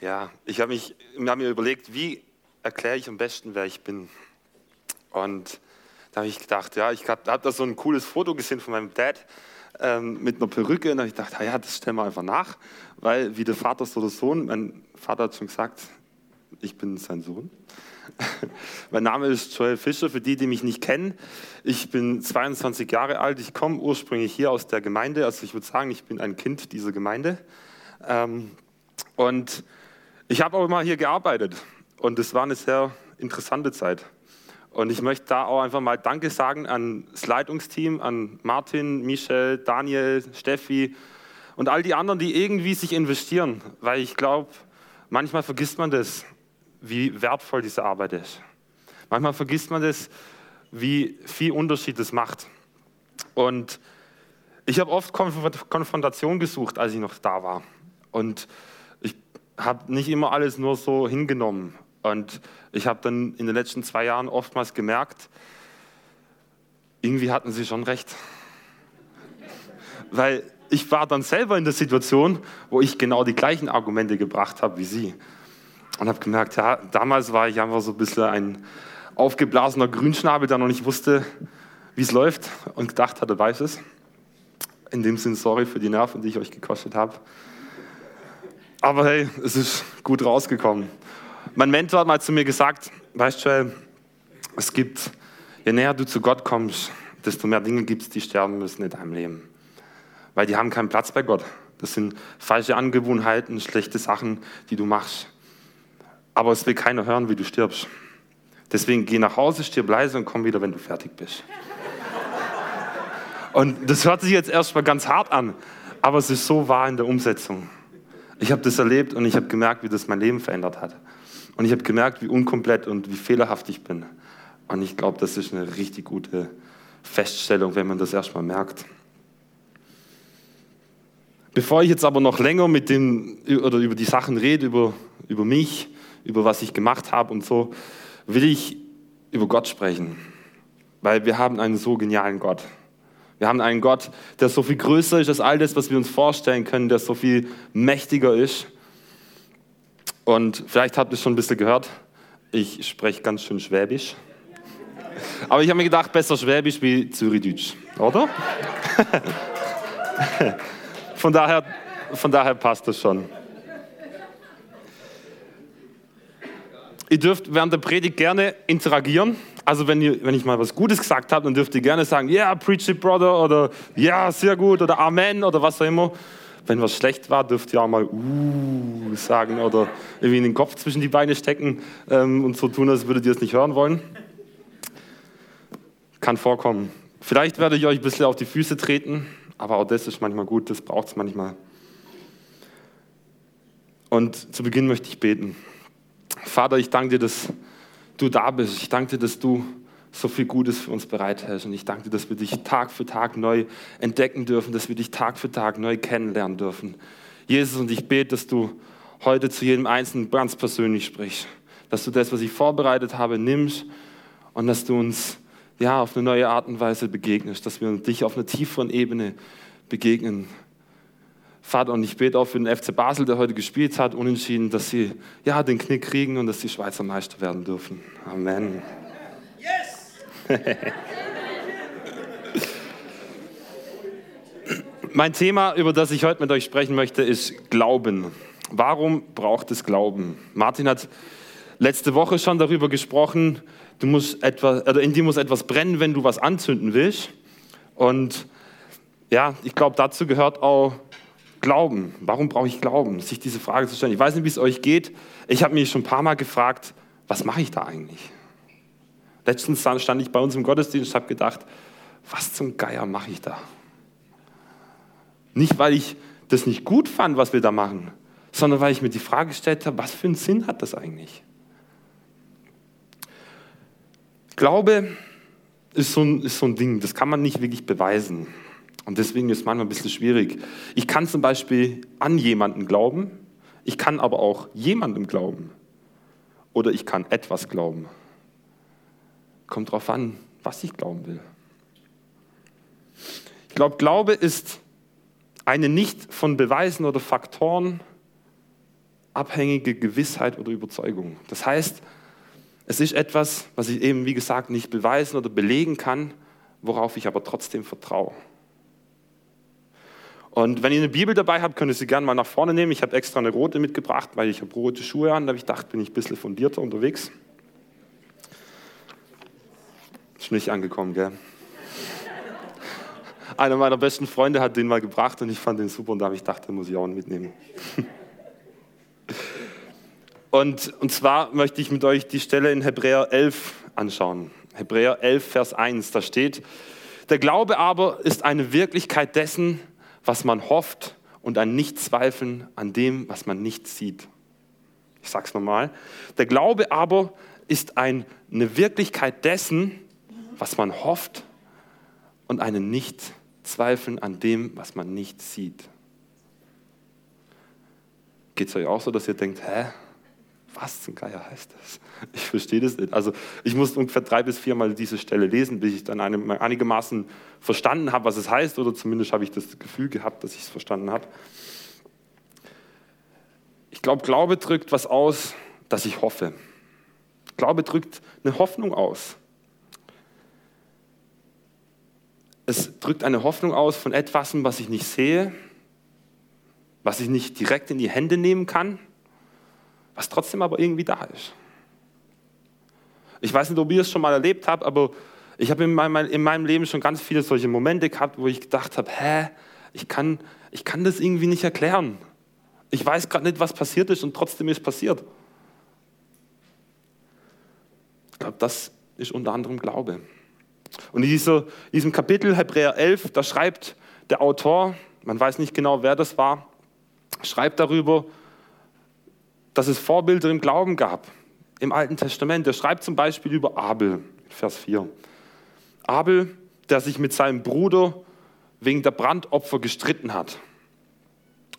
Ja, ich habe hab mir überlegt, wie erkläre ich am besten, wer ich bin. Und da habe ich gedacht, ja, ich habe hab da so ein cooles Foto gesehen von meinem Dad ähm, mit einer Perücke. Und da habe ich gedacht, ja, das stellen wir einfach nach, weil wie der Vater so der Sohn, mein Vater hat schon gesagt, ich bin sein Sohn. mein Name ist Joel Fischer, für die, die mich nicht kennen. Ich bin 22 Jahre alt, ich komme ursprünglich hier aus der Gemeinde, also ich würde sagen, ich bin ein Kind dieser Gemeinde. Ähm, und ich habe auch immer hier gearbeitet und es war eine sehr interessante Zeit. Und ich möchte da auch einfach mal Danke sagen an das Leitungsteam, an Martin, Michel, Daniel, Steffi und all die anderen, die irgendwie sich investieren, weil ich glaube, manchmal vergisst man das, wie wertvoll diese Arbeit ist. Manchmal vergisst man das, wie viel Unterschied das macht. Und ich habe oft Konfrontation gesucht, als ich noch da war. Und habe nicht immer alles nur so hingenommen. Und ich habe dann in den letzten zwei Jahren oftmals gemerkt, irgendwie hatten sie schon recht. Weil ich war dann selber in der Situation, wo ich genau die gleichen Argumente gebracht habe wie sie. Und habe gemerkt, ja, damals war ich einfach so ein bisschen ein aufgeblasener Grünschnabel, der noch nicht wusste, wie es läuft und gedacht hatte, weiß es. In dem Sinn, sorry für die Nerven, die ich euch gekostet habe. Aber hey, es ist gut rausgekommen. Mein Mentor hat mal zu mir gesagt, weißt du, es gibt, je näher du zu Gott kommst, desto mehr Dinge gibt es, die sterben müssen in deinem Leben. Weil die haben keinen Platz bei Gott. Das sind falsche Angewohnheiten, schlechte Sachen, die du machst. Aber es will keiner hören, wie du stirbst. Deswegen geh nach Hause, stirb leise und komm wieder, wenn du fertig bist. Und das hört sich jetzt erstmal ganz hart an, aber es ist so wahr in der Umsetzung. Ich habe das erlebt und ich habe gemerkt, wie das mein Leben verändert hat. Und ich habe gemerkt, wie unkomplett und wie fehlerhaft ich bin. Und ich glaube, das ist eine richtig gute Feststellung, wenn man das erstmal merkt. Bevor ich jetzt aber noch länger mit dem, oder über die Sachen rede, über, über mich, über was ich gemacht habe und so, will ich über Gott sprechen. Weil wir haben einen so genialen Gott. Wir haben einen Gott, der so viel größer ist als all das, was wir uns vorstellen können, der so viel mächtiger ist. Und vielleicht habt ihr es schon ein bisschen gehört, ich spreche ganz schön Schwäbisch. Aber ich habe mir gedacht, besser Schwäbisch wie Zürichdeutsch, oder? von, daher, von daher passt das schon. Ihr dürft während der Predigt gerne interagieren. Also wenn, ihr, wenn ich mal was Gutes gesagt habe, dann dürft ihr gerne sagen, ja, yeah, preach it, brother, oder ja, yeah, sehr gut, oder Amen, oder was auch immer. Wenn was schlecht war, dürft ihr auch mal uh sagen oder irgendwie den Kopf zwischen die Beine stecken ähm, und so tun, als würdet ihr es nicht hören wollen. Kann vorkommen. Vielleicht werde ich euch ein bisschen auf die Füße treten, aber auch das ist manchmal gut, das braucht es manchmal. Und zu Beginn möchte ich beten. Vater, ich danke dir, dass du da bist. Ich danke dir, dass du so viel Gutes für uns bereithältst. Und ich danke dir, dass wir dich Tag für Tag neu entdecken dürfen, dass wir dich Tag für Tag neu kennenlernen dürfen. Jesus, und ich bete, dass du heute zu jedem Einzelnen ganz persönlich sprichst. Dass du das, was ich vorbereitet habe, nimmst und dass du uns ja, auf eine neue Art und Weise begegnest, dass wir dich auf einer tieferen Ebene begegnen Vater, und ich bete auch für den FC Basel, der heute gespielt hat, unentschieden, dass sie ja, den Knick kriegen und dass sie Schweizer Meister werden dürfen. Amen. Yes! mein Thema, über das ich heute mit euch sprechen möchte, ist Glauben. Warum braucht es Glauben? Martin hat letzte Woche schon darüber gesprochen, du musst etwas, oder in dir muss etwas brennen, wenn du was anzünden willst. Und ja, ich glaube, dazu gehört auch Glauben. Warum brauche ich Glauben? Sich diese Frage zu stellen. Ich weiß nicht, wie es euch geht. Ich habe mich schon ein paar Mal gefragt, was mache ich da eigentlich? Letztens stand ich bei uns im Gottesdienst und habe gedacht, was zum Geier mache ich da? Nicht, weil ich das nicht gut fand, was wir da machen, sondern weil ich mir die Frage gestellt habe, was für einen Sinn hat das eigentlich? Glaube ist so ein, ist so ein Ding, das kann man nicht wirklich beweisen. Und deswegen ist es manchmal ein bisschen schwierig. Ich kann zum Beispiel an jemanden glauben, ich kann aber auch jemandem glauben. Oder ich kann etwas glauben. Kommt darauf an, was ich glauben will. Ich glaube, Glaube ist eine nicht von Beweisen oder Faktoren unabhängige Gewissheit oder Überzeugung. Das heißt, es ist etwas, was ich eben, wie gesagt, nicht beweisen oder belegen kann, worauf ich aber trotzdem vertraue. Und wenn ihr eine Bibel dabei habt, könnt ihr sie gerne mal nach vorne nehmen. Ich habe extra eine rote mitgebracht, weil ich habe rote Schuhe an. Da habe ich gedacht, bin ich ein bisschen fundierter unterwegs. Ist nicht angekommen, gell? Einer meiner besten Freunde hat den mal gebracht und ich fand den super und da habe ich gedacht, den muss ich auch mitnehmen. Und, und zwar möchte ich mit euch die Stelle in Hebräer 11 anschauen. Hebräer 11, Vers 1, da steht, der Glaube aber ist eine Wirklichkeit dessen, was man hofft und ein Nichtzweifeln an dem, was man nicht sieht. Ich sage es nochmal. Der Glaube aber ist eine Wirklichkeit dessen, was man hofft und ein Nichtzweifeln an dem, was man nicht sieht. Geht es euch auch so, dass ihr denkt, hä, was zum Geier heißt das? Ich verstehe das nicht. Also ich musste ungefähr drei bis viermal diese Stelle lesen, bis ich dann einigermaßen verstanden habe, was es heißt, oder zumindest habe ich das Gefühl gehabt, dass ich es verstanden habe. Ich glaube, Glaube drückt was aus, das ich hoffe. Glaube drückt eine Hoffnung aus. Es drückt eine Hoffnung aus von etwas, was ich nicht sehe, was ich nicht direkt in die Hände nehmen kann was trotzdem aber irgendwie da ist. Ich weiß nicht, ob ihr es schon mal erlebt habt, aber ich habe in meinem, in meinem Leben schon ganz viele solche Momente gehabt, wo ich gedacht habe, hä, ich kann, ich kann das irgendwie nicht erklären. Ich weiß gerade nicht, was passiert ist und trotzdem ist passiert. Ich glaube, das ist unter anderem Glaube. Und in dieser, diesem Kapitel Hebräer 11, da schreibt der Autor, man weiß nicht genau, wer das war, schreibt darüber, dass es Vorbilder im Glauben gab, im Alten Testament. Er schreibt zum Beispiel über Abel, Vers 4. Abel, der sich mit seinem Bruder wegen der Brandopfer gestritten hat.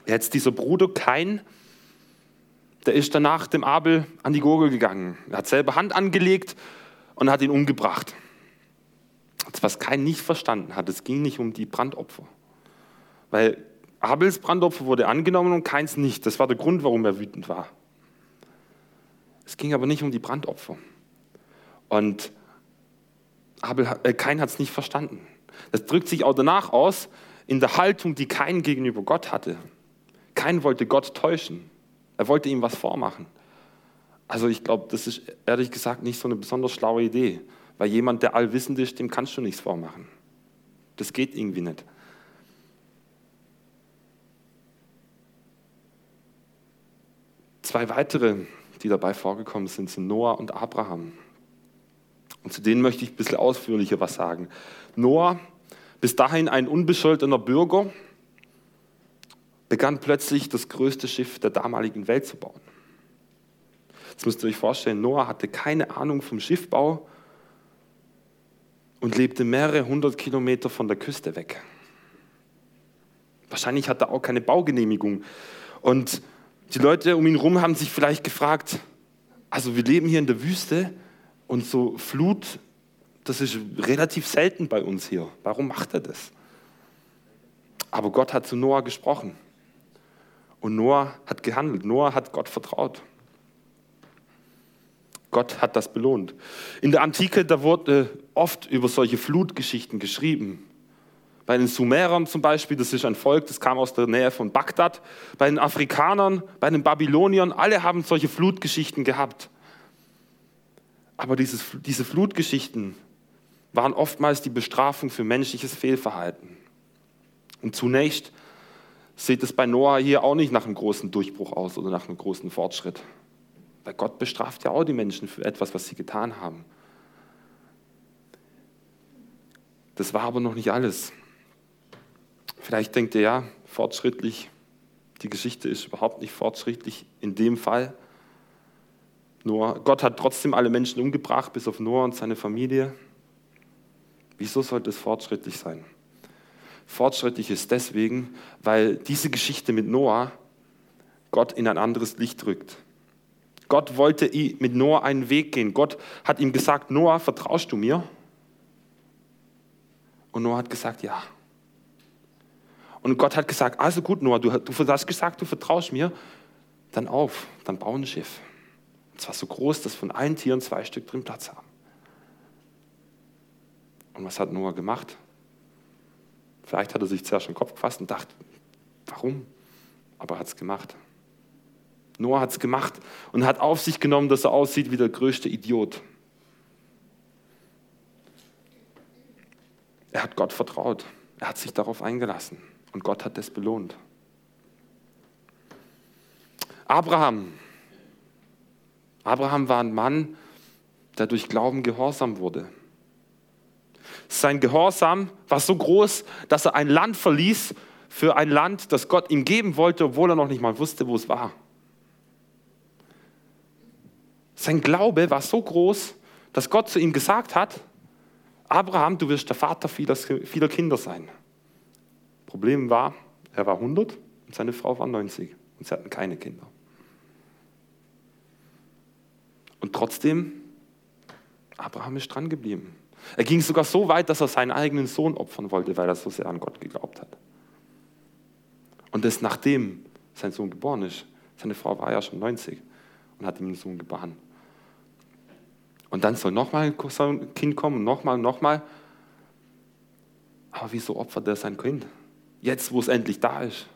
Jetzt dieser Bruder Kain, der ist danach dem Abel an die Gurgel gegangen. Er hat selber Hand angelegt und hat ihn umgebracht. Was Kain nicht verstanden hat, es ging nicht um die Brandopfer. Weil Abels Brandopfer wurde angenommen und Kains nicht. Das war der Grund, warum er wütend war. Es ging aber nicht um die Brandopfer. Und Abel, äh, Kain hat es nicht verstanden. Das drückt sich auch danach aus in der Haltung, die Kain gegenüber Gott hatte. Kain wollte Gott täuschen. Er wollte ihm was vormachen. Also ich glaube, das ist ehrlich gesagt nicht so eine besonders schlaue Idee, weil jemand, der allwissend ist, dem kannst du nichts vormachen. Das geht irgendwie nicht. Zwei weitere die dabei vorgekommen sind, sind Noah und Abraham. Und zu denen möchte ich ein bisschen ausführlicher was sagen. Noah, bis dahin ein unbescholtener Bürger, begann plötzlich das größte Schiff der damaligen Welt zu bauen. Jetzt müsst ihr euch vorstellen, Noah hatte keine Ahnung vom Schiffbau und lebte mehrere hundert Kilometer von der Küste weg. Wahrscheinlich hatte er auch keine Baugenehmigung. Und die Leute um ihn herum haben sich vielleicht gefragt, also wir leben hier in der Wüste und so Flut, das ist relativ selten bei uns hier. Warum macht er das? Aber Gott hat zu Noah gesprochen. Und Noah hat gehandelt. Noah hat Gott vertraut. Gott hat das belohnt. In der Antike, da wurde oft über solche Flutgeschichten geschrieben. Bei den Sumerern zum Beispiel, das ist ein Volk, das kam aus der Nähe von Bagdad. Bei den Afrikanern, bei den Babyloniern, alle haben solche Flutgeschichten gehabt. Aber dieses, diese Flutgeschichten waren oftmals die Bestrafung für menschliches Fehlverhalten. Und zunächst sieht es bei Noah hier auch nicht nach einem großen Durchbruch aus oder nach einem großen Fortschritt. Weil Gott bestraft ja auch die Menschen für etwas, was sie getan haben. Das war aber noch nicht alles. Vielleicht denkt ihr, ja, fortschrittlich, die Geschichte ist überhaupt nicht fortschrittlich in dem Fall. Noah, Gott hat trotzdem alle Menschen umgebracht, bis auf Noah und seine Familie. Wieso sollte es fortschrittlich sein? Fortschrittlich ist deswegen, weil diese Geschichte mit Noah Gott in ein anderes Licht rückt. Gott wollte mit Noah einen Weg gehen. Gott hat ihm gesagt, Noah, vertraust du mir? Und Noah hat gesagt, ja. Und Gott hat gesagt, also gut, Noah, du, du hast gesagt, du vertraust mir. dann auf, dann bau ein Schiff. Und zwar so groß, dass von allen Tieren zwei Stück drin Platz haben. Und was hat Noah gemacht? Vielleicht hat er sich zuerst den Kopf gefasst und dachte, warum? Aber er hat es gemacht. Noah hat es gemacht und hat auf sich genommen, dass er aussieht wie der größte Idiot. Er hat Gott vertraut. Er hat sich darauf eingelassen. Und Gott hat das belohnt. Abraham. Abraham war ein Mann, der durch Glauben gehorsam wurde. Sein Gehorsam war so groß, dass er ein Land verließ für ein Land, das Gott ihm geben wollte, obwohl er noch nicht mal wusste, wo es war. Sein Glaube war so groß, dass Gott zu ihm gesagt hat, Abraham, du wirst der Vater vieler, vieler Kinder sein. Problem war, er war 100 und seine Frau war 90 und sie hatten keine Kinder. Und trotzdem, Abraham ist dran geblieben. Er ging sogar so weit, dass er seinen eigenen Sohn opfern wollte, weil er so sehr an Gott geglaubt hat. Und das nachdem sein Sohn geboren ist. Seine Frau war ja schon 90 und hat ihm einen Sohn geboren. Und dann soll nochmal ein Kind kommen, nochmal, nochmal. Aber wieso opfert er sein Kind? Jetzt, wo es endlich da ist.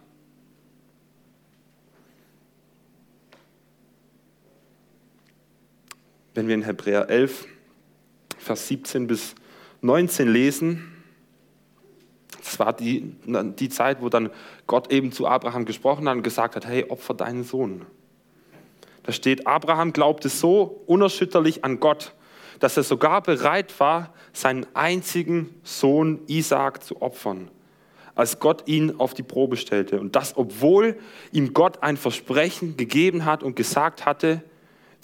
Wenn wir in Hebräer 11, Vers 17 bis 19 lesen, das war die, die Zeit, wo dann Gott eben zu Abraham gesprochen hat und gesagt hat, hey, opfer deinen Sohn. Da steht, Abraham glaubte so unerschütterlich an Gott, dass er sogar bereit war, seinen einzigen Sohn Isaak zu opfern, als Gott ihn auf die Probe stellte. Und das, obwohl ihm Gott ein Versprechen gegeben hat und gesagt hatte,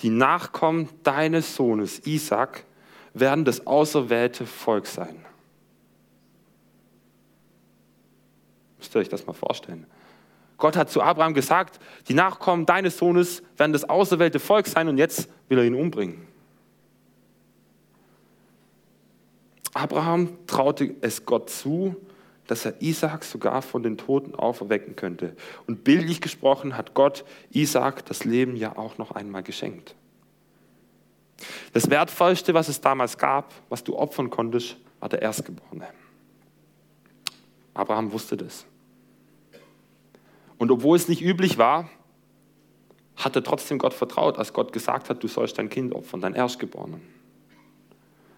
die Nachkommen deines Sohnes Isaak werden das auserwählte Volk sein. Müsst ihr euch das mal vorstellen. Gott hat zu Abraham gesagt, die Nachkommen deines Sohnes werden das auserwählte Volk sein und jetzt will er ihn umbringen. Abraham traute es Gott zu, dass er Isaak sogar von den Toten auferwecken könnte. Und bildlich gesprochen hat Gott Isaak das Leben ja auch noch einmal geschenkt. Das Wertvollste, was es damals gab, was du opfern konntest, war der Erstgeborene. Abraham wusste das. Und obwohl es nicht üblich war, hat er trotzdem Gott vertraut, als Gott gesagt hat, du sollst dein Kind opfern, dein Erstgeborenen.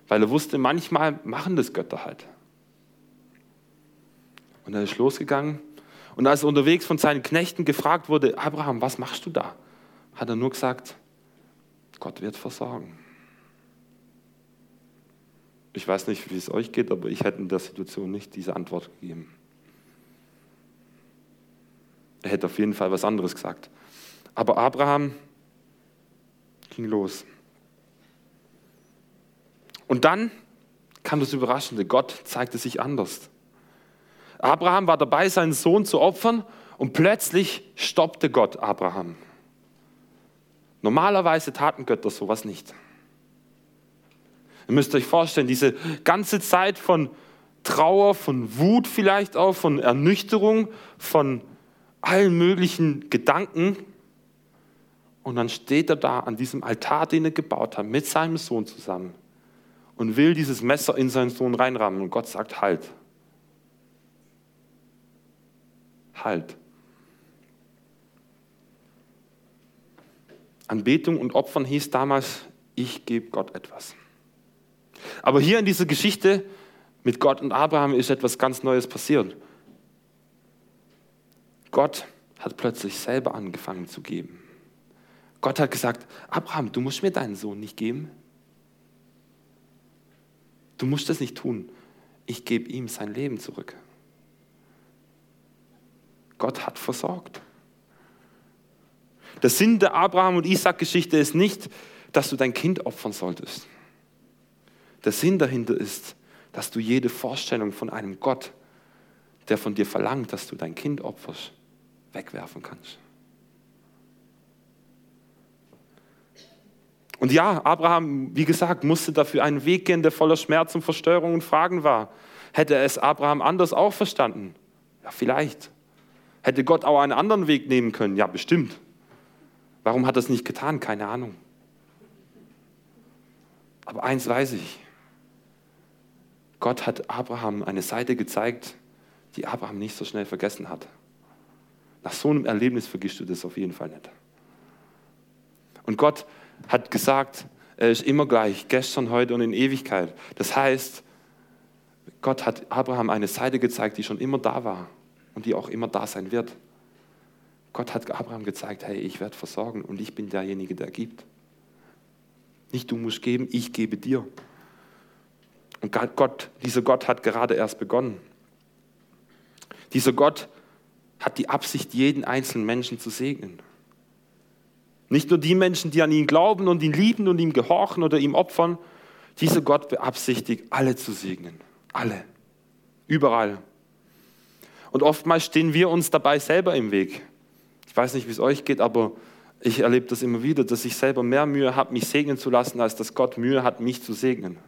Weil er wusste, manchmal machen das Götter halt. Und er ist losgegangen. Und als er unterwegs von seinen Knechten gefragt wurde, Abraham, was machst du da? Hat er nur gesagt, Gott wird versorgen. Ich weiß nicht, wie es euch geht, aber ich hätte in der Situation nicht diese Antwort gegeben. Er hätte auf jeden Fall was anderes gesagt. Aber Abraham ging los. Und dann kam das Überraschende. Gott zeigte sich anders. Abraham war dabei, seinen Sohn zu opfern und plötzlich stoppte Gott Abraham. Normalerweise taten Götter sowas nicht. Ihr müsst euch vorstellen, diese ganze Zeit von Trauer, von Wut vielleicht auch, von Ernüchterung, von allen möglichen Gedanken. Und dann steht er da an diesem Altar, den er gebaut hat, mit seinem Sohn zusammen und will dieses Messer in seinen Sohn reinrammen. Und Gott sagt, halt. Halt. Anbetung und Opfern hieß damals, ich gebe Gott etwas. Aber hier in dieser Geschichte mit Gott und Abraham ist etwas ganz Neues passiert. Gott hat plötzlich selber angefangen zu geben. Gott hat gesagt, Abraham, du musst mir deinen Sohn nicht geben. Du musst das nicht tun. Ich gebe ihm sein Leben zurück. Gott hat versorgt. Der Sinn der Abraham- und Isaac-Geschichte ist nicht, dass du dein Kind opfern solltest. Der Sinn dahinter ist, dass du jede Vorstellung von einem Gott, der von dir verlangt, dass du dein Kind opferst, wegwerfen kannst. Und ja, Abraham, wie gesagt, musste dafür einen Weg gehen, der voller Schmerz und Verstörung und Fragen war. Hätte es Abraham anders auch verstanden? Ja, vielleicht. Hätte Gott auch einen anderen Weg nehmen können? Ja, bestimmt. Warum hat er es nicht getan? Keine Ahnung. Aber eins weiß ich. Gott hat Abraham eine Seite gezeigt, die Abraham nicht so schnell vergessen hat. Nach so einem Erlebnis vergisst du das auf jeden Fall nicht. Und Gott hat gesagt, er ist immer gleich, gestern, heute und in Ewigkeit. Das heißt, Gott hat Abraham eine Seite gezeigt, die schon immer da war und die auch immer da sein wird. Gott hat Abraham gezeigt, hey, ich werde versorgen und ich bin derjenige, der gibt. Nicht du musst geben, ich gebe dir. Und Gott, dieser Gott hat gerade erst begonnen. Dieser Gott hat die Absicht, jeden einzelnen Menschen zu segnen. Nicht nur die Menschen, die an ihn glauben und ihn lieben und ihm gehorchen oder ihm opfern. Dieser Gott beabsichtigt, alle zu segnen. Alle. Überall. Und oftmals stehen wir uns dabei selber im Weg. Ich weiß nicht, wie es euch geht, aber ich erlebe das immer wieder, dass ich selber mehr Mühe habe, mich segnen zu lassen, als dass Gott Mühe hat, mich zu segnen.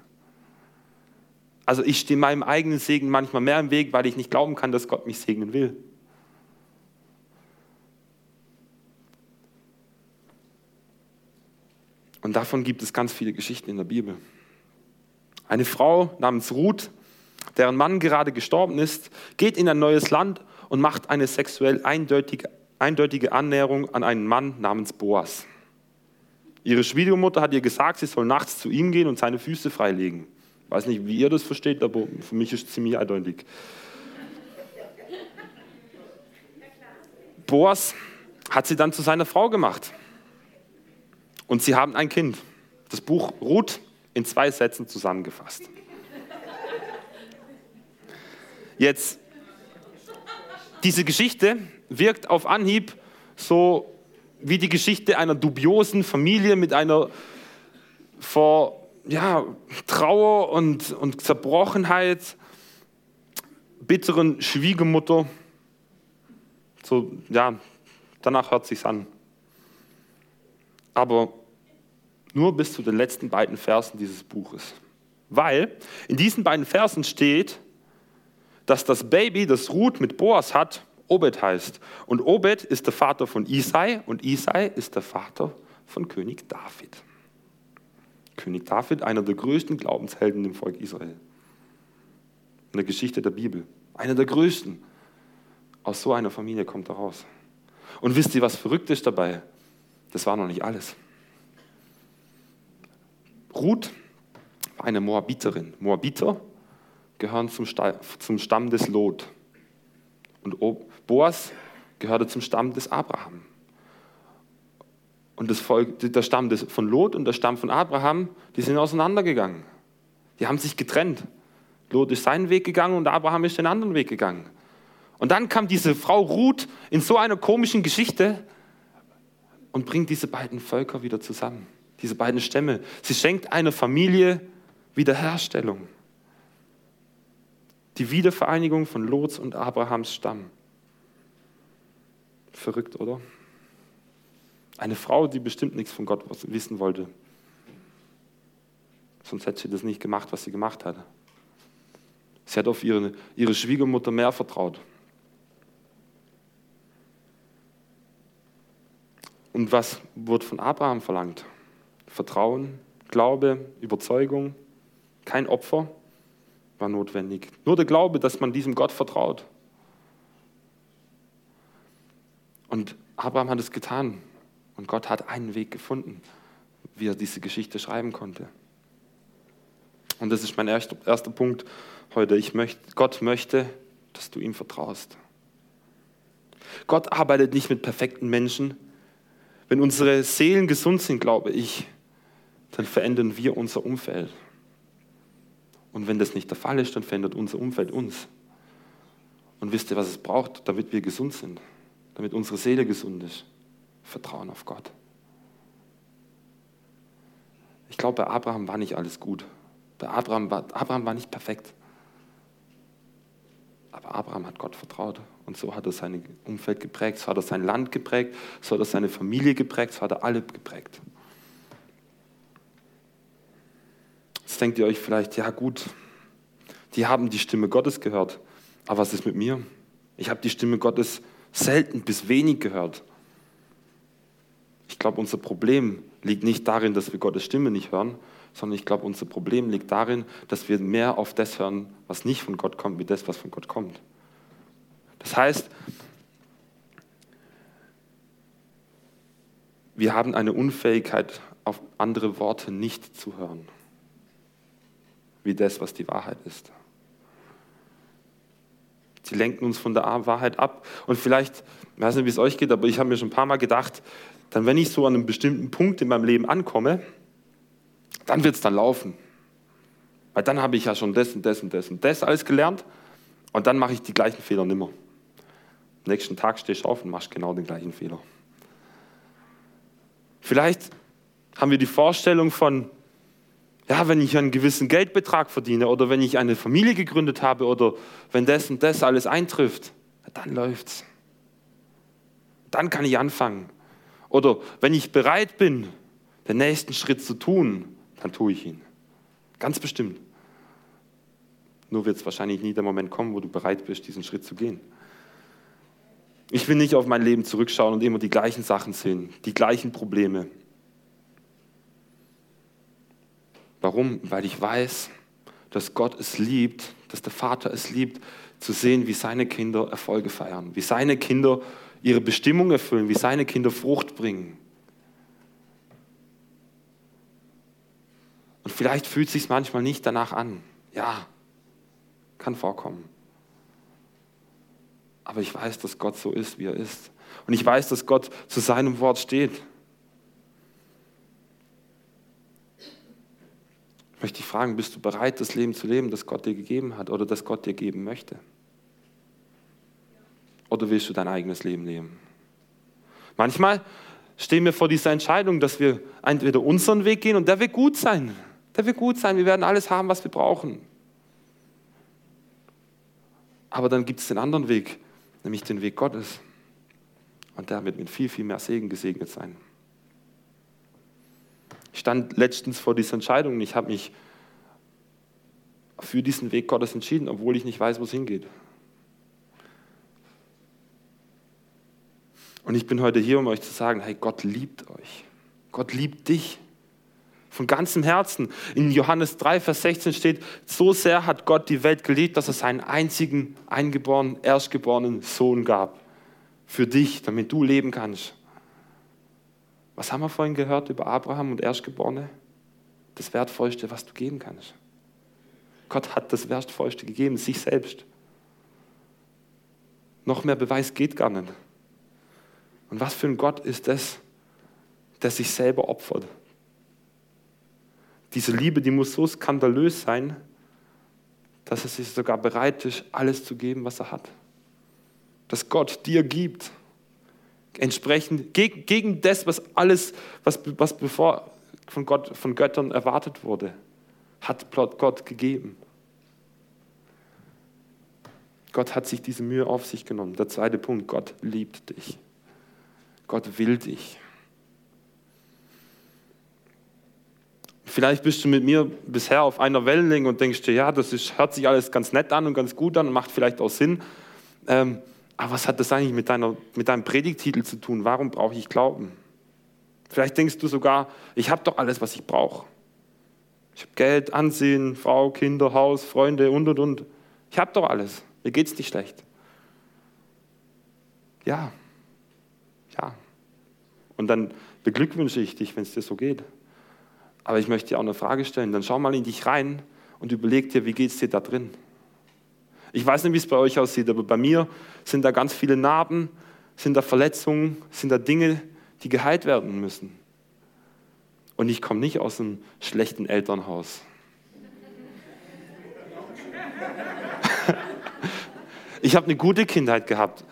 Also ich stehe meinem eigenen Segen manchmal mehr im Weg, weil ich nicht glauben kann, dass Gott mich segnen will. Und davon gibt es ganz viele Geschichten in der Bibel. Eine Frau namens Ruth, deren Mann gerade gestorben ist, geht in ein neues Land und macht eine sexuell eindeutige, eindeutige Annäherung an einen Mann namens Boas. Ihre Schwiegermutter hat ihr gesagt, sie soll nachts zu ihm gehen und seine Füße freilegen. Ich weiß nicht, wie ihr das versteht, aber für mich ist es ziemlich eindeutig. Boas hat sie dann zu seiner Frau gemacht. Und sie haben ein Kind. Das Buch Ruth in zwei Sätzen zusammengefasst. Jetzt, diese Geschichte wirkt auf Anhieb so wie die Geschichte einer dubiosen Familie mit einer vor ja, Trauer und, und Zerbrochenheit, bitteren Schwiegermutter. So, ja, danach hört sich's an aber nur bis zu den letzten beiden Versen dieses Buches. Weil in diesen beiden Versen steht, dass das Baby, das Ruth mit Boas hat, Obed heißt. Und Obed ist der Vater von Isai und Isai ist der Vater von König David. König David, einer der größten Glaubenshelden im Volk Israel. In der Geschichte der Bibel. Einer der größten. Aus so einer Familie kommt er raus. Und wisst ihr, was verrückt ist dabei? Das war noch nicht alles. Ruth war eine Moabiterin. Moabiter gehören zum, Stamm des Lot. Und Boas gehörte zum Stamm des Abraham. Und das Volk, der Stamm des, von Lot und der Stamm von Abraham, die sind auseinandergegangen. Die haben sich getrennt. Lot ist seinen Weg gegangen und Abraham ist den anderen Weg gegangen. Und dann kam diese Frau Ruth in so einer komischen Geschichte, und bringt diese beiden Völker wieder zusammen, diese beiden Stämme. Sie schenkt einer Familie Wiederherstellung. Die Wiedervereinigung von Lots und Abrahams Stamm. Verrückt, oder? Eine Frau, die bestimmt nichts von Gott wissen wollte. Sonst hätte sie das nicht gemacht, was sie gemacht hat. Sie hat auf ihre, ihre Schwiegermutter mehr vertraut. Und was wurde von Abraham verlangt? Vertrauen, Glaube, Überzeugung, kein Opfer war notwendig. Nur der Glaube, dass man diesem Gott vertraut. Und Abraham hat es getan. Und Gott hat einen Weg gefunden, wie er diese Geschichte schreiben konnte. Und das ist mein erster, erster Punkt heute. Ich möchte, Gott möchte, dass du ihm vertraust. Gott arbeitet nicht mit perfekten Menschen, wenn unsere Seelen gesund sind, glaube ich, dann verändern wir unser Umfeld. Und wenn das nicht der Fall ist, dann verändert unser Umfeld uns. Und wisst ihr, was es braucht, damit wir gesund sind? Damit unsere Seele gesund ist? Vertrauen auf Gott. Ich glaube, bei Abraham war nicht alles gut. Bei Abraham war, Abraham war nicht perfekt. Aber Abraham hat Gott vertraut und so hat er sein Umfeld geprägt, so hat er sein Land geprägt, so hat er seine Familie geprägt, so hat er alle geprägt. Jetzt denkt ihr euch vielleicht, ja gut, die haben die Stimme Gottes gehört, aber was ist mit mir? Ich habe die Stimme Gottes selten bis wenig gehört. Ich glaube, unser Problem liegt nicht darin, dass wir Gottes Stimme nicht hören, sondern ich glaube, unser Problem liegt darin, dass wir mehr auf das hören, was nicht von Gott kommt, wie das, was von Gott kommt. Das heißt, wir haben eine Unfähigkeit, auf andere Worte nicht zu hören, wie das, was die Wahrheit ist. Sie lenken uns von der Wahrheit ab. Und vielleicht, ich weiß nicht, wie es euch geht, aber ich habe mir schon ein paar Mal gedacht, dann wenn ich so an einem bestimmten Punkt in meinem Leben ankomme, dann wird es dann laufen. Weil dann habe ich ja schon das und das und das und das alles gelernt und dann mache ich die gleichen Fehler nimmer. Am nächsten Tag stehst du auf und machst genau den gleichen Fehler. Vielleicht haben wir die Vorstellung von, ja, wenn ich einen gewissen Geldbetrag verdiene oder wenn ich eine Familie gegründet habe oder wenn das und das alles eintrifft, dann läuft's. Dann kann ich anfangen. Oder wenn ich bereit bin, den nächsten Schritt zu tun, dann tue ich ihn. Ganz bestimmt. Nur wird es wahrscheinlich nie der Moment kommen, wo du bereit bist, diesen Schritt zu gehen. Ich will nicht auf mein Leben zurückschauen und immer die gleichen Sachen sehen, die gleichen Probleme. Warum? Weil ich weiß, dass Gott es liebt, dass der Vater es liebt, zu sehen, wie seine Kinder Erfolge feiern, wie seine Kinder ihre Bestimmung erfüllen, wie seine Kinder Frucht bringen. Und vielleicht fühlt es sich manchmal nicht danach an. Ja, kann vorkommen. Aber ich weiß, dass Gott so ist, wie er ist. Und ich weiß, dass Gott zu seinem Wort steht. Möchte dich fragen, bist du bereit, das Leben zu leben, das Gott dir gegeben hat oder das Gott dir geben möchte? Oder willst du dein eigenes Leben leben? Manchmal stehen wir vor dieser Entscheidung, dass wir entweder unseren Weg gehen und der wird gut sein. Der wird gut sein. Wir werden alles haben, was wir brauchen. Aber dann gibt es den anderen Weg, nämlich den Weg Gottes. Und der wird mit viel, viel mehr Segen gesegnet sein. Ich stand letztens vor dieser Entscheidung und ich habe mich für diesen Weg Gottes entschieden, obwohl ich nicht weiß, wo es hingeht. Und ich bin heute hier, um euch zu sagen, hey, Gott liebt euch. Gott liebt dich. Von ganzem Herzen. In Johannes 3, Vers 16 steht, so sehr hat Gott die Welt geliebt, dass er seinen einzigen eingeborenen, erstgeborenen Sohn gab. Für dich, damit du leben kannst. Was haben wir vorhin gehört über Abraham und Erstgeborene? Das Wertvollste, was du geben kannst. Gott hat das Wertvollste gegeben, sich selbst. Noch mehr Beweis geht gar nicht. Und was für ein Gott ist das, der sich selber opfert? Diese Liebe, die muss so skandalös sein, dass er sich sogar bereit ist, alles zu geben, was er hat. Dass Gott dir gibt entsprechend gegen, gegen das, was alles, was, was bevor von, Gott, von Göttern erwartet wurde, hat Gott gegeben. Gott hat sich diese Mühe auf sich genommen. Der zweite Punkt, Gott liebt dich. Gott will dich. Vielleicht bist du mit mir bisher auf einer Wellenlänge und denkst dir, ja, das ist, hört sich alles ganz nett an und ganz gut an und macht vielleicht auch Sinn. Ähm, aber was hat das eigentlich mit, deiner, mit deinem Predigtitel zu tun? Warum brauche ich Glauben? Vielleicht denkst du sogar, ich habe doch alles, was ich brauche. Ich habe Geld, Ansehen, Frau, Kinder, Haus, Freunde und und und. Ich habe doch alles. Mir geht es nicht schlecht. Ja, ja. Und dann beglückwünsche ich dich, wenn es dir so geht. Aber ich möchte dir auch eine Frage stellen. Dann schau mal in dich rein und überleg dir, wie geht es dir da drin? Ich weiß nicht, wie es bei euch aussieht, aber bei mir sind da ganz viele Narben, sind da Verletzungen, sind da Dinge, die geheilt werden müssen. Und ich komme nicht aus einem schlechten Elternhaus. Ich habe eine gute Kindheit gehabt.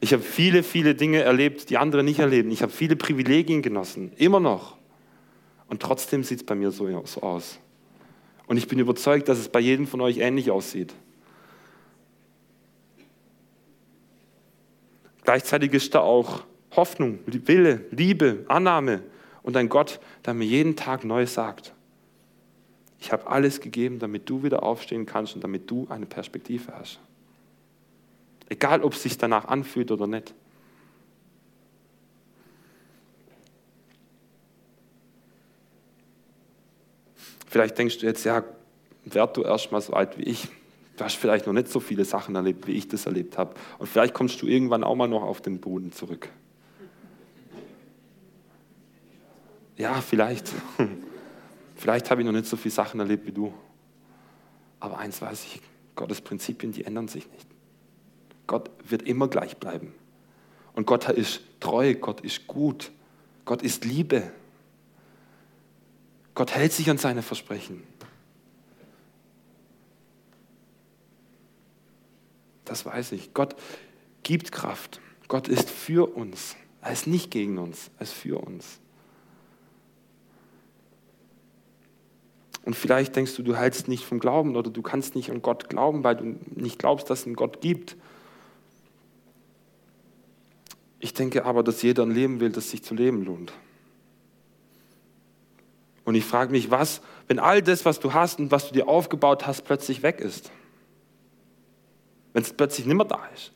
Ich habe viele, viele Dinge erlebt, die andere nicht erleben. Ich habe viele Privilegien genossen, immer noch. Und trotzdem sieht es bei mir so, aus. Und ich bin überzeugt, dass es bei jedem von euch ähnlich aussieht. Gleichzeitig ist da auch Hoffnung, Wille, Liebe, Annahme und ein Gott, der mir jeden Tag neu sagt. Ich habe alles gegeben, damit du wieder aufstehen kannst und damit du eine Perspektive hast. Egal, ob es sich danach anfühlt oder nicht. Vielleicht denkst du jetzt, ja, werd du erstmal so alt wie ich. Du hast vielleicht noch nicht so viele Sachen erlebt, wie ich das erlebt habe. Und vielleicht kommst du irgendwann auch mal noch auf den Boden zurück. Ja, vielleicht. Vielleicht habe ich noch nicht so viele Sachen erlebt wie du. Aber eins weiß ich, Gottes Prinzipien, die ändern sich nicht. Gott wird immer gleich bleiben. Und Gott ist treu, Gott ist gut, Gott ist Liebe. Gott hält sich an seine Versprechen. Das weiß ich. Gott gibt Kraft. Gott ist für uns. Er ist nicht gegen uns, er ist für uns. Und vielleicht denkst du, du hältst nicht vom Glauben oder du kannst nicht an Gott glauben, weil du nicht glaubst, dass es einen Gott gibt. Ich denke aber, dass jeder ein Leben will, das sich zu leben lohnt. Und ich frage mich, was, wenn all das, was du hast und was du dir aufgebaut hast, plötzlich weg ist? Wenn es plötzlich nicht mehr da ist?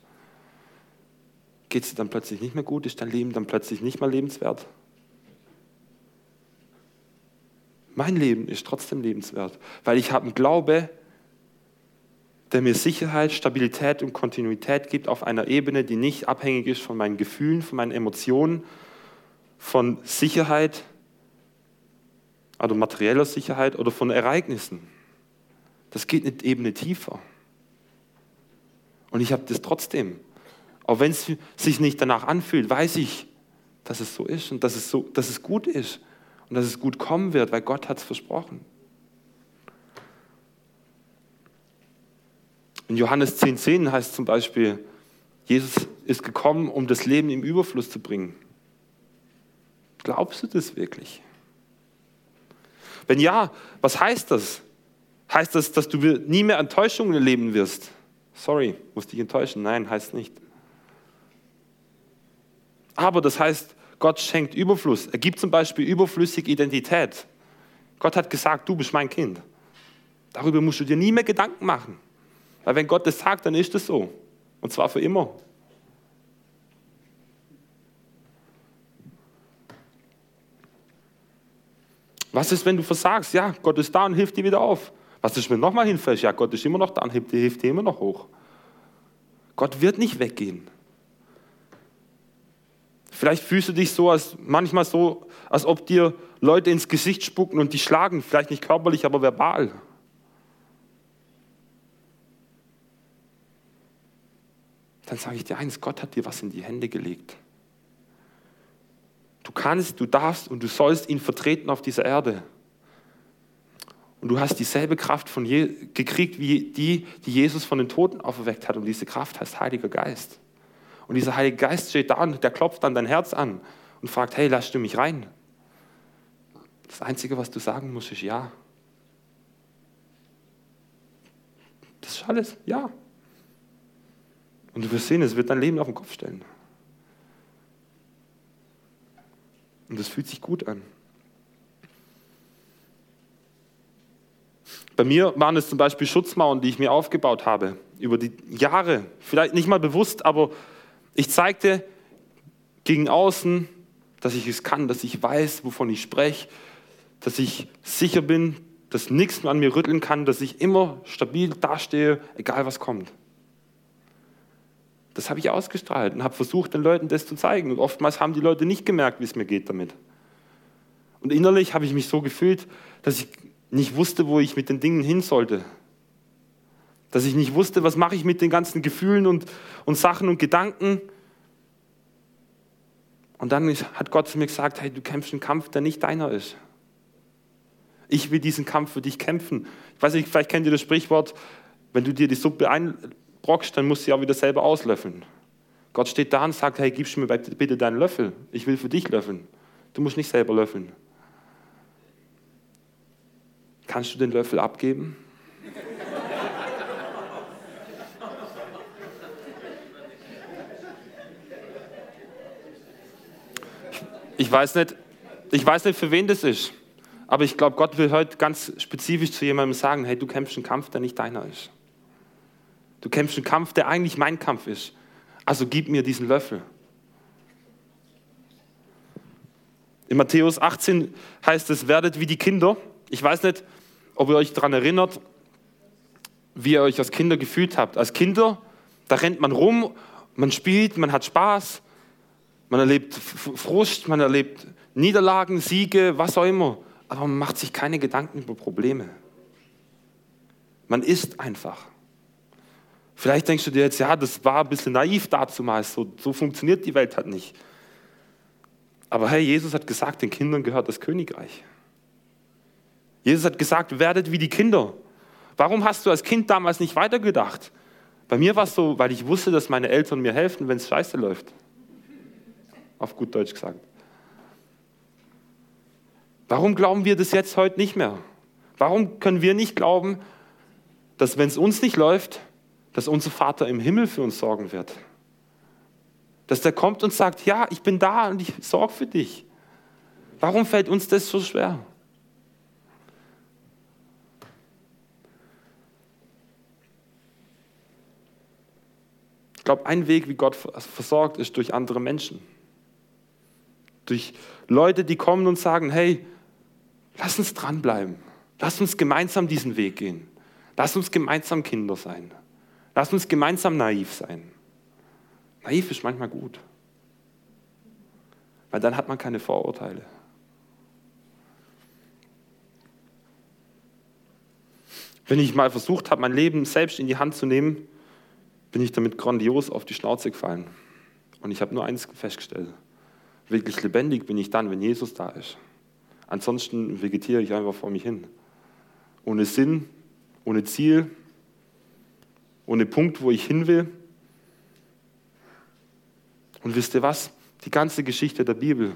Geht es dir dann plötzlich nicht mehr gut? Ist dein Leben dann plötzlich nicht mehr lebenswert? Mein Leben ist trotzdem lebenswert, weil ich habe einen Glaube, der mir Sicherheit, Stabilität und Kontinuität gibt auf einer Ebene, die nicht abhängig ist von meinen Gefühlen, von meinen Emotionen, von Sicherheit, also materieller Sicherheit oder von Ereignissen. Das geht eine Ebene tiefer. Und ich habe das trotzdem. Auch wenn es sich nicht danach anfühlt, weiß ich, dass es so ist und dass es, so, dass es gut ist und dass es gut kommen wird, weil Gott hat es versprochen. In Johannes 10,10 10 heißt zum Beispiel, Jesus ist gekommen, um das Leben im Überfluss zu bringen. Glaubst du das wirklich? Wenn ja, was heißt das? Heißt das, dass du nie mehr Enttäuschungen erleben wirst? Sorry, muss dich enttäuschen. Nein, heißt nicht. Aber das heißt, Gott schenkt Überfluss. Er gibt zum Beispiel überflüssig Identität. Gott hat gesagt, du bist mein Kind. Darüber musst du dir nie mehr Gedanken machen. Weil wenn Gott das sagt, dann ist es so. Und zwar für immer. Was ist, wenn du versagst? Ja, Gott ist da und hilft dir wieder auf. Was ist, wenn nochmal hinfällst? Ja, Gott ist immer noch da und hilft hilft dir immer noch hoch. Gott wird nicht weggehen. Vielleicht fühlst du dich so, als manchmal so, als ob dir Leute ins Gesicht spucken und dich schlagen, vielleicht nicht körperlich, aber verbal. Dann sage ich dir eins, Gott hat dir was in die Hände gelegt. Du kannst, du darfst und du sollst ihn vertreten auf dieser Erde. Und du hast dieselbe Kraft von Je gekriegt wie die, die Jesus von den Toten auferweckt hat. Und diese Kraft heißt Heiliger Geist. Und dieser Heilige Geist steht da und der klopft an dein Herz an und fragt, hey, lass du mich rein? Das Einzige, was du sagen musst, ist ja. Das ist alles, ja. Und du wirst sehen, es wird dein Leben auf den Kopf stellen. Und das fühlt sich gut an. Bei mir waren es zum Beispiel Schutzmauern, die ich mir aufgebaut habe, über die Jahre. Vielleicht nicht mal bewusst, aber ich zeigte gegen außen, dass ich es kann, dass ich weiß, wovon ich spreche, dass ich sicher bin, dass nichts an mir rütteln kann, dass ich immer stabil dastehe, egal was kommt. Das habe ich ausgestrahlt und habe versucht, den Leuten das zu zeigen. Und oftmals haben die Leute nicht gemerkt, wie es mir geht damit. Und innerlich habe ich mich so gefühlt, dass ich nicht wusste, wo ich mit den Dingen hin sollte dass ich nicht wusste, was mache ich mit den ganzen Gefühlen und, und Sachen und Gedanken. Und dann hat Gott zu mir gesagt, hey, du kämpfst einen Kampf, der nicht deiner ist. Ich will diesen Kampf für dich kämpfen. Ich weiß nicht, vielleicht kennt ihr das Sprichwort, wenn du dir die Suppe einbrockst, dann musst du sie auch wieder selber auslöffeln. Gott steht da und sagt, hey, gibst mir bitte deinen Löffel. Ich will für dich löffeln. Du musst nicht selber löffeln. Kannst du den Löffel abgeben? Ich weiß nicht, ich weiß nicht, für wen das ist. Aber ich glaube, Gott will heute ganz spezifisch zu jemandem sagen, hey, du kämpfst einen Kampf, der nicht deiner ist. Du kämpfst einen Kampf, der eigentlich mein Kampf ist. Also gib mir diesen Löffel. In Matthäus 18 heißt es, werdet wie die Kinder. Ich weiß nicht, ob ihr euch daran erinnert, wie ihr euch als Kinder gefühlt habt. Als Kinder, da rennt man rum, man spielt, man hat Spaß, man erlebt Frust, man erlebt Niederlagen, Siege, was auch immer. Aber man macht sich keine Gedanken über Probleme. Man ist einfach. Vielleicht denkst du dir jetzt, ja, das war ein bisschen naiv damals, so, so funktioniert die Welt halt nicht. Aber hey, Jesus hat gesagt, den Kindern gehört das Königreich. Jesus hat gesagt, werdet wie die Kinder. Warum hast du als Kind damals nicht weitergedacht? Bei mir war es so, weil ich wusste, dass meine Eltern mir helfen, wenn es scheiße läuft. Auf gut Deutsch gesagt. Warum glauben wir das jetzt heute nicht mehr? Warum können wir nicht glauben, dass wenn es uns nicht läuft, dass unser Vater im Himmel für uns sorgen wird? Dass der kommt und sagt, ja, ich bin da und ich sorge für dich. Warum fällt uns das so schwer? Glaube, ein Weg, wie Gott versorgt, ist durch andere Menschen. Durch Leute, die kommen und sagen, hey, lass uns dranbleiben. Lass uns gemeinsam diesen Weg gehen. Lass uns gemeinsam Kinder sein. Lass uns gemeinsam naiv sein. Naiv ist manchmal gut. Weil dann hat man keine Vorurteile. Wenn ich mal versucht habe, mein Leben selbst in die Hand zu nehmen, bin ich damit grandios auf die Schnauze gefallen. Und ich habe nur eins festgestellt. Wirklich lebendig bin ich dann, wenn Jesus da ist. Ansonsten vegetiere ich einfach vor mich hin. Ohne Sinn, ohne Ziel, ohne Punkt, wo ich hin will. Und wisst ihr was? Die ganze Geschichte der Bibel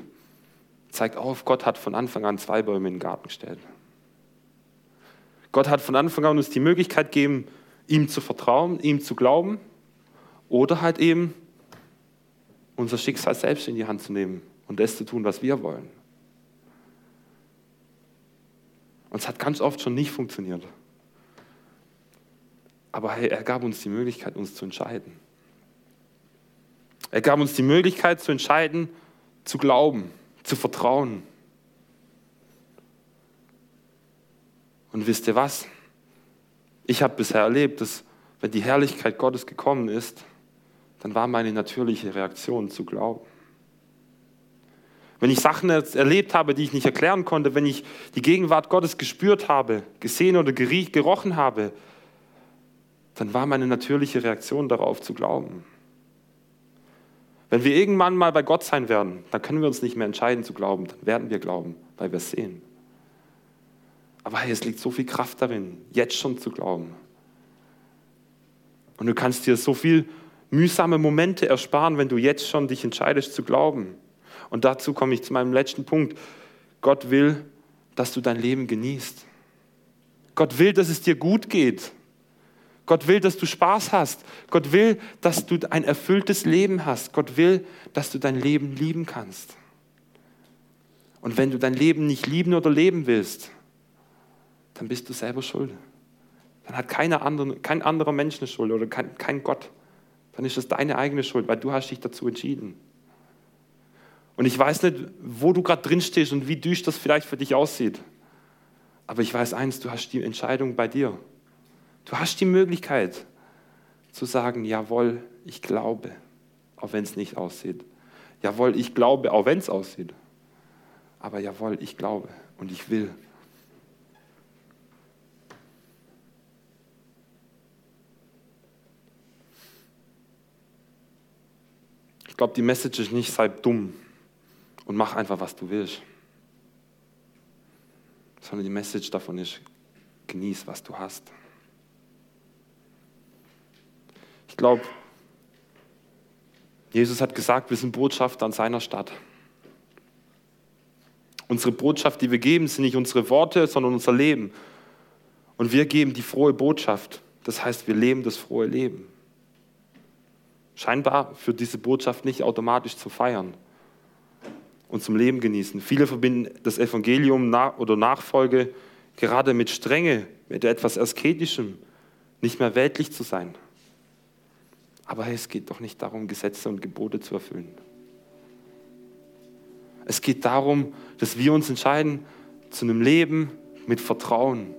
zeigt auf, Gott hat von Anfang an zwei Bäume in den Garten gestellt. Gott hat von Anfang an uns die Möglichkeit gegeben, ihm zu vertrauen, ihm zu glauben oder halt eben unser Schicksal selbst in die Hand zu nehmen und das zu tun, was wir wollen. Und es hat ganz oft schon nicht funktioniert. Aber hey, er gab uns die Möglichkeit, uns zu entscheiden. Er gab uns die Möglichkeit zu entscheiden, zu glauben, zu vertrauen. Und wisst ihr was? Ich habe bisher erlebt, dass wenn die Herrlichkeit Gottes gekommen ist, dann war meine natürliche Reaktion zu glauben. Wenn ich Sachen erlebt habe, die ich nicht erklären konnte, wenn ich die Gegenwart Gottes gespürt habe, gesehen oder gerochen habe, dann war meine natürliche Reaktion darauf zu glauben. Wenn wir irgendwann mal bei Gott sein werden, dann können wir uns nicht mehr entscheiden zu glauben, dann werden wir glauben, weil wir es sehen. Aber hey, es liegt so viel Kraft darin, jetzt schon zu glauben. Und du kannst dir so viel mühsame Momente ersparen, wenn du jetzt schon dich entscheidest zu glauben. Und dazu komme ich zu meinem letzten Punkt. Gott will, dass du dein Leben genießt. Gott will, dass es dir gut geht. Gott will, dass du Spaß hast. Gott will, dass du ein erfülltes Leben hast. Gott will, dass du dein Leben lieben kannst. Und wenn du dein Leben nicht lieben oder leben willst, dann bist du selber schuld. Dann hat keine andere, kein anderer Mensch eine Schuld oder kein, kein Gott. Dann ist das deine eigene Schuld, weil du hast dich dazu entschieden. Und ich weiß nicht, wo du gerade drin stehst und wie düster das vielleicht für dich aussieht. Aber ich weiß eins, du hast die Entscheidung bei dir. Du hast die Möglichkeit zu sagen, jawohl, ich glaube, auch wenn es nicht aussieht. Jawohl, ich glaube, auch wenn es aussieht. Aber jawohl, ich glaube und ich will. Glaube, die Message ist nicht, sei dumm und mach einfach, was du willst. Sondern die Message davon ist, genieß, was du hast. Ich glaube, Jesus hat gesagt, wir sind Botschafter an seiner Stadt. Unsere Botschaft, die wir geben, sind nicht unsere Worte, sondern unser Leben. Und wir geben die frohe Botschaft. Das heißt, wir leben das frohe Leben scheinbar für diese Botschaft nicht automatisch zu feiern und zum Leben genießen. Viele verbinden das Evangelium oder Nachfolge gerade mit Strenge, mit etwas Asketischem, nicht mehr weltlich zu sein. Aber es geht doch nicht darum, Gesetze und Gebote zu erfüllen. Es geht darum, dass wir uns entscheiden zu einem Leben mit Vertrauen,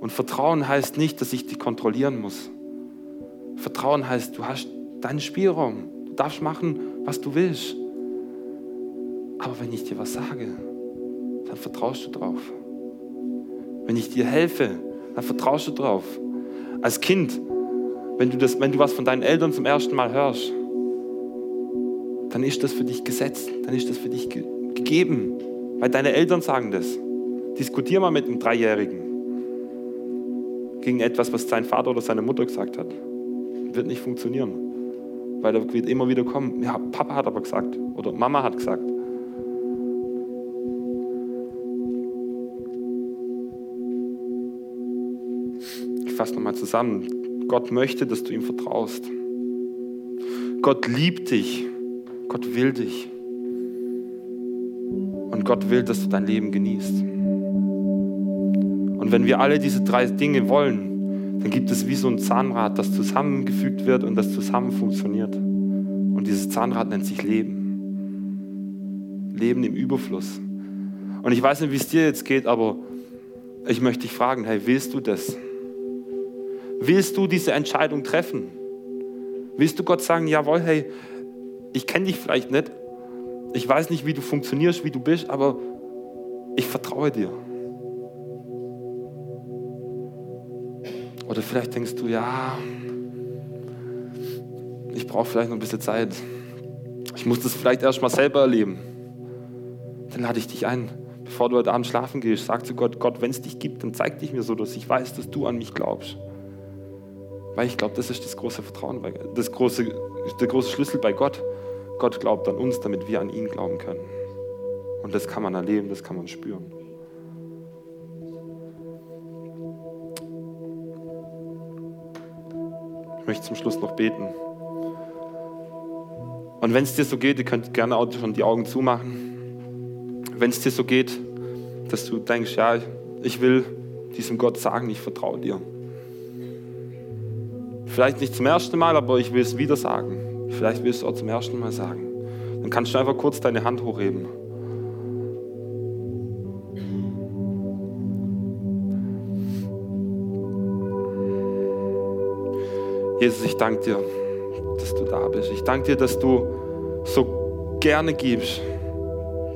Und Vertrauen heißt nicht, dass ich dich kontrollieren muss. Vertrauen heißt, du hast deinen Spielraum. Du darfst machen, was du willst. Aber wenn ich dir was sage, dann vertraust du drauf. Wenn ich dir helfe, dann vertraust du drauf. Als Kind, wenn du, das, wenn du was von deinen Eltern zum ersten Mal hörst, dann ist das für dich gesetzt, dann ist das für dich ge gegeben, weil deine Eltern sagen das. Diskutier mal mit einem Dreijährigen gegen etwas, was sein Vater oder seine Mutter gesagt hat. Wird nicht funktionieren, weil er wird immer wieder kommen. Ja, Papa hat aber gesagt oder Mama hat gesagt. Ich fasse nochmal zusammen. Gott möchte, dass du ihm vertraust. Gott liebt dich. Gott will dich. Und Gott will, dass du dein Leben genießt. Und wenn wir alle diese drei Dinge wollen, dann gibt es wie so ein Zahnrad, das zusammengefügt wird und das zusammen funktioniert. Und dieses Zahnrad nennt sich Leben. Leben im Überfluss. Und ich weiß nicht, wie es dir jetzt geht, aber ich möchte dich fragen, hey, willst du das? Willst du diese Entscheidung treffen? Willst du Gott sagen, jawohl, hey, ich kenne dich vielleicht nicht, ich weiß nicht, wie du funktionierst, wie du bist, aber ich vertraue dir. Oder vielleicht denkst du, ja, ich brauche vielleicht noch ein bisschen Zeit. Ich muss das vielleicht erst mal selber erleben. Dann lade ich dich ein, bevor du heute Abend schlafen gehst, sag zu Gott, Gott, wenn es dich gibt, dann zeig dich mir so, dass ich weiß, dass du an mich glaubst. Weil ich glaube, das ist das große Vertrauen, das große, der große Schlüssel bei Gott. Gott glaubt an uns, damit wir an ihn glauben können. Und das kann man erleben, das kann man spüren. Ich möchte zum Schluss noch beten. Und wenn es dir so geht, ihr könnt gerne auch schon die Augen zumachen. Wenn es dir so geht, dass du denkst, ja, ich will diesem Gott sagen, ich vertraue dir. Vielleicht nicht zum ersten Mal, aber ich will es wieder sagen. Vielleicht willst du auch zum ersten Mal sagen. Dann kannst du einfach kurz deine Hand hochheben. Jesus, ich danke dir, dass du da bist. Ich danke dir, dass du so gerne gibst,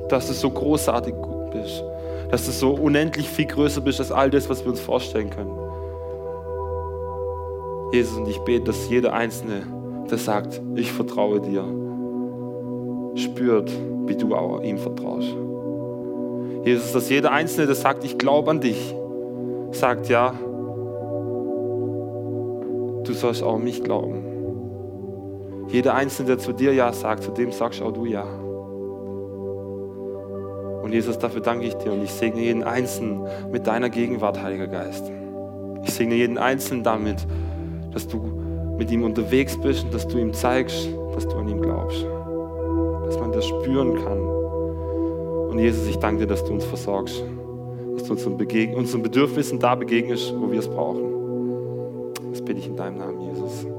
dass du so großartig bist, dass du so unendlich viel größer bist als all das, was wir uns vorstellen können. Jesus, und ich bete, dass jeder Einzelne, der sagt, ich vertraue dir, spürt, wie du auch ihm vertraust. Jesus, dass jeder Einzelne, der sagt, ich glaube an dich, sagt, ja, du sollst auch an mich glauben. Jeder Einzelne, der zu dir Ja sagt, zu dem sagst auch du Ja. Und Jesus, dafür danke ich dir und ich segne jeden Einzelnen mit deiner Gegenwart, Heiliger Geist. Ich segne jeden Einzelnen damit, dass du mit ihm unterwegs bist und dass du ihm zeigst, dass du an ihm glaubst. Dass man das spüren kann. Und Jesus, ich danke dir, dass du uns versorgst. Dass du unseren, Begeg unseren Bedürfnissen da begegnest, wo wir es brauchen. Bitte ich in deinem Namen, Jesus.